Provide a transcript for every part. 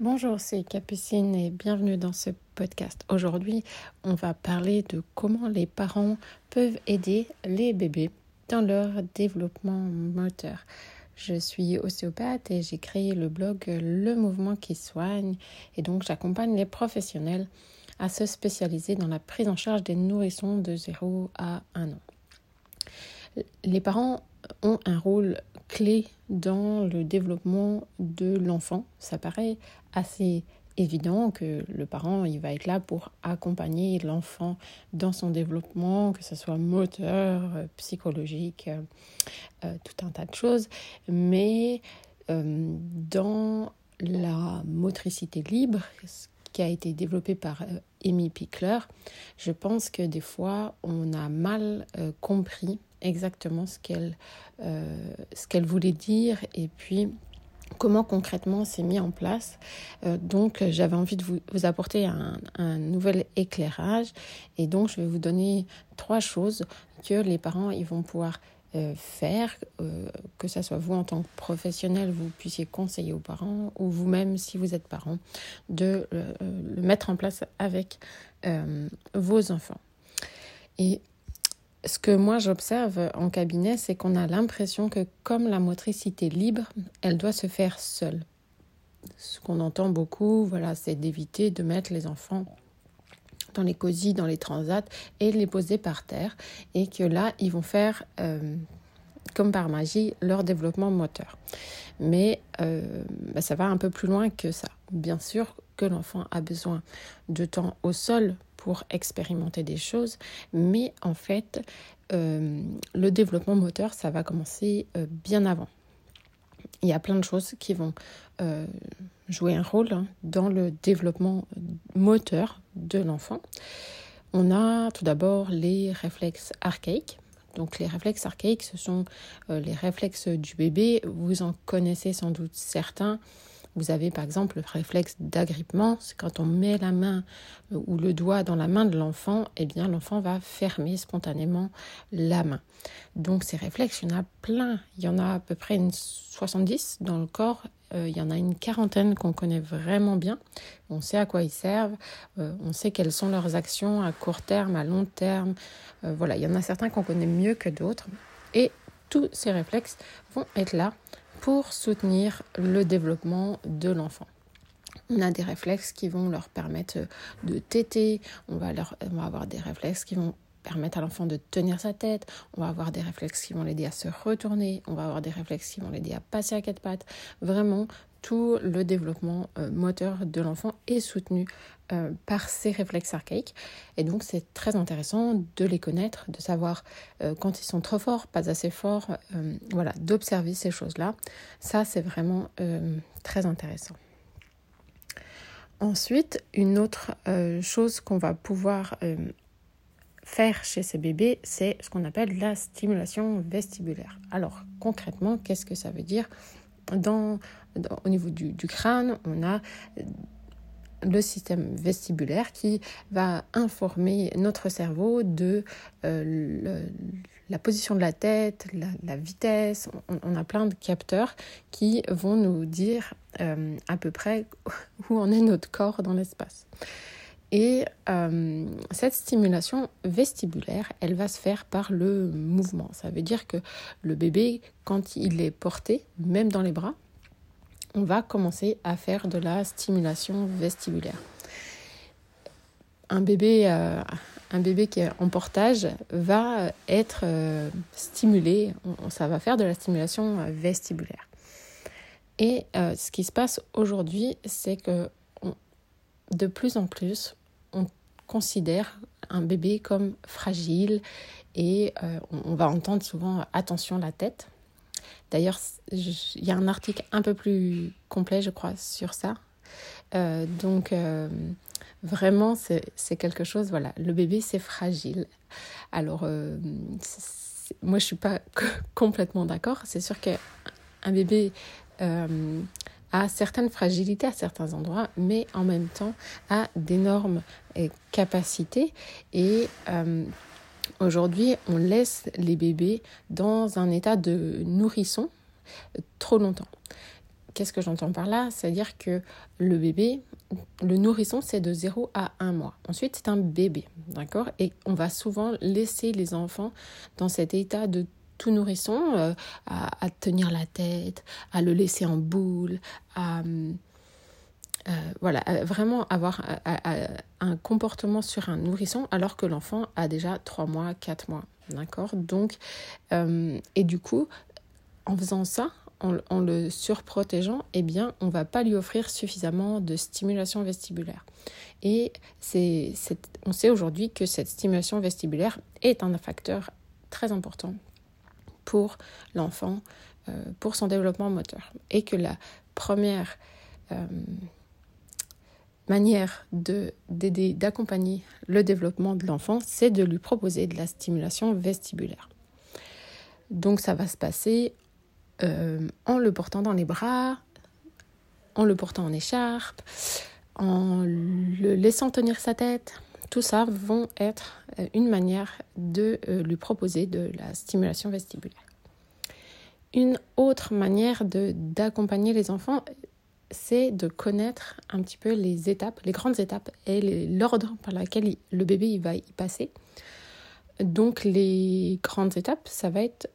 Bonjour, c'est Capucine et bienvenue dans ce podcast. Aujourd'hui, on va parler de comment les parents peuvent aider les bébés dans leur développement moteur. Je suis ostéopathe et j'ai créé le blog Le Mouvement qui soigne et donc j'accompagne les professionnels à se spécialiser dans la prise en charge des nourrissons de 0 à 1 an. Les parents ont un rôle clé dans le développement de l'enfant. Ça paraît assez évident que le parent il va être là pour accompagner l'enfant dans son développement, que ce soit moteur, psychologique, euh, tout un tas de choses. Mais euh, dans la motricité libre, qui a été développé par euh, Amy Pickler, je pense que des fois on a mal compris exactement ce qu'elle euh, ce qu'elle voulait dire et puis comment concrètement c'est mis en place. Euh, donc j'avais envie de vous, vous apporter un, un, nouvel éclairage et donc je vais vous donner trois choses que les parents ils vont pouvoir euh, faire, que ce soit vous en tant que professionnel, vous puissiez conseiller aux parents ou vous-même si vous êtes parent, de le mettre en place avec vos enfants. Et ce que moi j'observe en cabinet, c'est qu'on a l'impression que comme la motricité libre, elle doit se faire seule. Ce qu'on entend beaucoup, voilà, c'est d'éviter de mettre les enfants dans les cosy, dans les transats et les poser par terre et que là, ils vont faire euh, comme par magie leur développement moteur. Mais euh, bah, ça va un peu plus loin que ça. Bien sûr que l'enfant a besoin de temps au sol pour expérimenter des choses, mais en fait, euh, le développement moteur, ça va commencer euh, bien avant. Il y a plein de choses qui vont jouer un rôle hein, dans le développement moteur de l'enfant. On a tout d'abord les réflexes archaïques. Donc les réflexes archaïques, ce sont les réflexes du bébé. Vous en connaissez sans doute certains. Vous avez par exemple le réflexe d'agrippement, c'est quand on met la main euh, ou le doigt dans la main de l'enfant, eh bien l'enfant va fermer spontanément la main. Donc ces réflexes, il y en a plein, il y en a à peu près une 70 dans le corps, euh, il y en a une quarantaine qu'on connaît vraiment bien, on sait à quoi ils servent, euh, on sait quelles sont leurs actions à court terme, à long terme, voilà, il y en a certains qu'on connaît mieux que d'autres. Et tous ces réflexes vont être là pour soutenir le développement de l'enfant. On a des réflexes qui vont leur permettre de téter, on va, leur, on va avoir des réflexes qui vont permettre à l'enfant de tenir sa tête, on va avoir des réflexes qui vont l'aider à se retourner, on va avoir des réflexes qui vont l'aider à passer à quatre pattes. Vraiment, tout le développement euh, moteur de l'enfant est soutenu euh, par ces réflexes archaïques. Et donc c'est très intéressant de les connaître, de savoir euh, quand ils sont trop forts, pas assez forts, voilà, d'observer ces choses-là. Ça, c'est vraiment très intéressant. Ensuite, une autre chose qu'on va pouvoir faire chez ces bébés, c'est ce qu'on appelle la stimulation vestibulaire. Alors concrètement, qu'est-ce que ça veut dire? Au niveau du, crâne, on a le système vestibulaire qui va informer notre cerveau de euh, la position de la tête, la, vitesse. On, a plein de capteurs qui vont nous dire euh, à peu près où en est notre corps dans l'espace. Et euh, cette stimulation vestibulaire, elle va se faire par le mouvement. Ça veut dire que le bébé, quand il est porté, même dans les bras, on va commencer à faire de la stimulation vestibulaire. Un bébé, euh, un bébé qui est en portage va être euh, stimulé, ça va faire de la stimulation vestibulaire. Et ce qui se passe aujourd'hui, c'est que de plus en plus, considère un bébé comme fragile et euh, on, va entendre souvent attention la tête. D'ailleurs, il y a un article un peu plus complet, je crois, sur ça. Euh, donc, euh, vraiment, c'est quelque chose, voilà, le bébé, c'est fragile. Alors, moi, je suis pas complètement d'accord. C'est sûr qu'un bébé a certaines fragilités à certains endroits, mais en même temps a d'énormes euh, capacités. Et euh, aujourd'hui, on laisse les bébés dans un état de nourrisson euh, trop longtemps. qu'est-ce que j'entends par là? C'est-à-dire que le bébé, le nourrisson, c'est de 0 à 1 mois. Ensuite, c'est un bébé, d'accord? Et on va souvent laisser les enfants dans cet état de tout nourrisson, euh, à, tenir la tête, à le laisser en boule, à... Euh, voilà, vraiment avoir un comportement sur un nourrisson alors que l'enfant a déjà 3 mois, 4 mois. D'accord? Donc, euh, et du coup, en faisant ça, en, le surprotégeant, eh bien, on va pas lui offrir suffisamment de stimulation vestibulaire. Et c'est, on sait aujourd'hui que cette stimulation vestibulaire est un facteur très important pour l'enfant, euh, pour son développement moteur. Et que la première euh, manière de, d'aider, d'accompagner le développement de l'enfant, c'est de lui proposer de la stimulation vestibulaire. Donc ça va se passer euh, en le portant dans les bras, en le portant en écharpe, en le laissant tenir sa tête. Tout ça vont être euh, une manière de euh, lui proposer de la stimulation vestibulaire. Une autre manière d'accompagner les enfants, c'est de connaître un petit peu les étapes, les grandes étapes et l'ordre par lequel le bébé il va y passer. Donc les grandes étapes, ça va être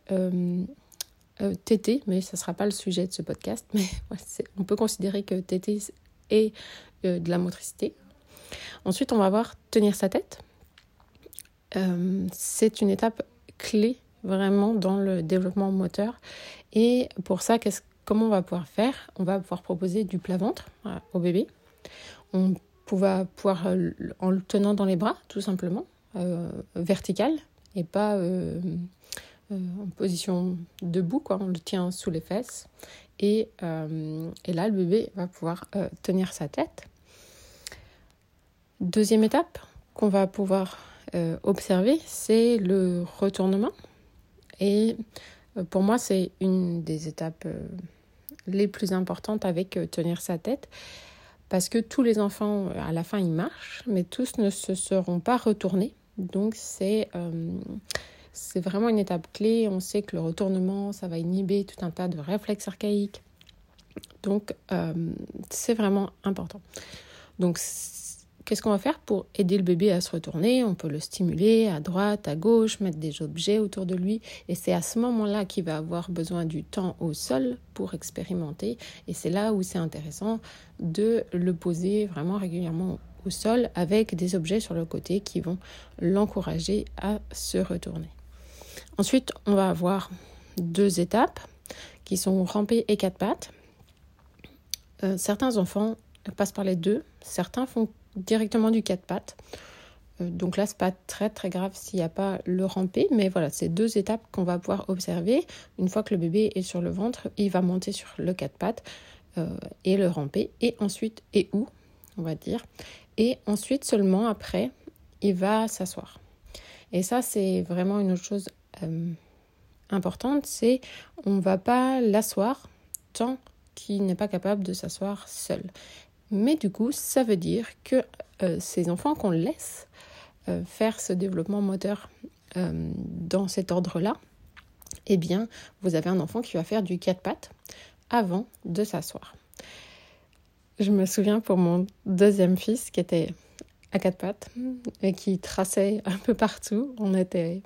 euh, tété, mais ce ne sera pas le sujet de ce podcast, mais on peut considérer que tété est euh, de la motricité. Ensuite, on va voir tenir sa tête. Euh, c'est une étape clé vraiment dans le développement moteur. Et pour ça, comment on va pouvoir faire? On va pouvoir proposer du plat-ventre au bébé. On va pouvoir, en le tenant dans les bras, tout simplement, vertical, et pas euh, en position debout, on le tient sous les fesses. Et, euh, là, le bébé va pouvoir euh, tenir sa tête. Deuxième étape qu'on va pouvoir observer, c'est le retournement. Et pour moi, c'est une des étapes les plus importantes avec tenir sa tête. Parce que tous les enfants, à la fin, ils marchent, mais tous ne se seront pas retournés. Donc, c'est vraiment une étape clé. On sait que le retournement, ça va inhiber tout un tas de réflexes archaïques. Donc, euh, c'est vraiment important. Donc, qu'est-ce qu'on va faire pour aider le bébé à se retourner? On peut le stimuler à droite, à gauche, mettre des objets autour de lui. Et c'est à ce moment-là qu'il va avoir besoin du temps au sol pour expérimenter. Et c'est là où c'est intéressant de le poser vraiment régulièrement au sol avec des objets sur le côté qui vont l'encourager à se retourner. Ensuite, on va avoir deux étapes qui sont ramper et quatre pattes. Euh, certains enfants passent par les deux, certains font directement du quatre pattes. Euh, donc là, n'est pas très très grave s'il n'y a pas le ramper, mais voilà, c'est deux étapes qu'on va pouvoir observer. Une fois que le bébé est sur le ventre, il va monter sur le quatre pattes euh, et le ramper, et ensuite, et où, on va dire. Et ensuite, seulement après, il va s'asseoir. Et ça, c'est vraiment une autre chose euh, importante, c'est on va pas l'asseoir tant qu'il n'est pas capable de s'asseoir seul. Mais du coup, ça veut dire que euh, ces enfants qu'on laisse euh, faire ce développement moteur dans cet ordre-là, eh bien, vous avez un enfant qui va faire du quatre pattes avant de s'asseoir. Je me souviens pour mon deuxième fils qui était à quatre pattes et qui traçait un peu partout. On était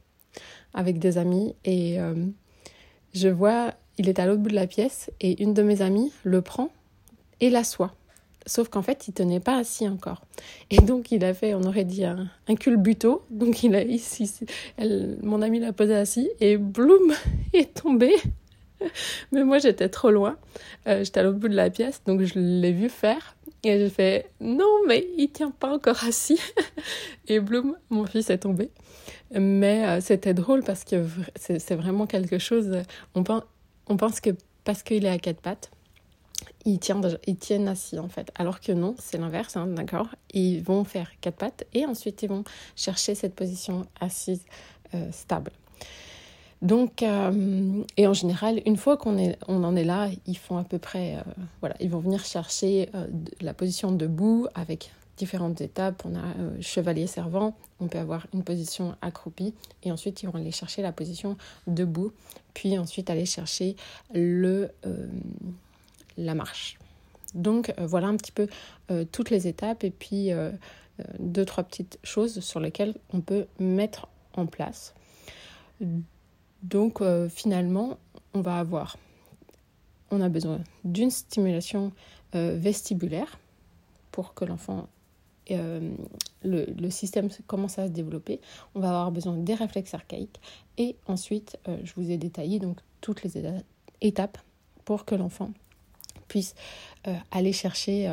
avec des amis et euh, je vois, il est à l'autre bout de la pièce et une de mes amies le prend et l'assoit. Sauf qu'en fait, il tenait pas assis encore. Et donc, il a fait, on aurait dit, un, un culbuto. Donc, il a ici, mon ami l'a posé assis et bloum, il est tombé. Mais moi, j'étais trop loin. Euh, j'étais à l'autre bout de la pièce, donc je l'ai vu faire. Et j'ai fait, non, mais il tient pas encore assis. et bloum, mon fils est tombé. Mais euh, c'était drôle parce que c'est vraiment quelque chose. On pense, on pense que parce qu'il est à quatre pattes, ils tiennent, assis en fait. Alors que non, c'est l'inverse, hein, d'accord Ils vont faire quatre pattes et ensuite ils vont chercher cette position assise euh, stable. Donc, euh, et en général, une fois qu'on en est là, ils font à peu près, voilà, ils vont venir chercher la position debout avec différentes étapes. On a euh, chevalier servant, on peut avoir une position accroupie et ensuite ils vont aller chercher la position debout, puis ensuite aller chercher le, euh, la marche. Donc voilà un petit peu toutes les étapes et puis deux, trois petites choses sur lesquelles on peut mettre en place. Donc finalement, on va avoir, on a besoin d'une stimulation vestibulaire pour que l'enfant euh, le, système commence à se développer, on va avoir besoin des réflexes archaïques. Et ensuite, euh, je vous ai détaillé donc toutes les étapes pour que l'enfant puisse euh, aller chercher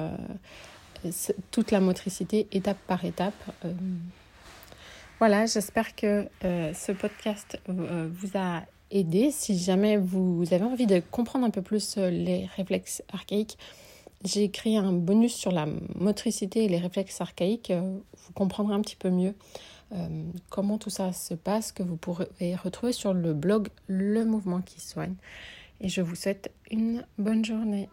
toute la motricité étape par étape. Voilà, j'espère que ce podcast vous a aidé. Si jamais vous avez envie de comprendre un peu plus les réflexes archaïques, j'ai écrit un bonus sur la motricité et les réflexes archaïques. Euh, vous comprendrez un petit peu mieux euh, comment tout ça se passe, que vous pourrez retrouver sur le blog Le Mouvement qui soigne. Et je vous souhaite une bonne journée.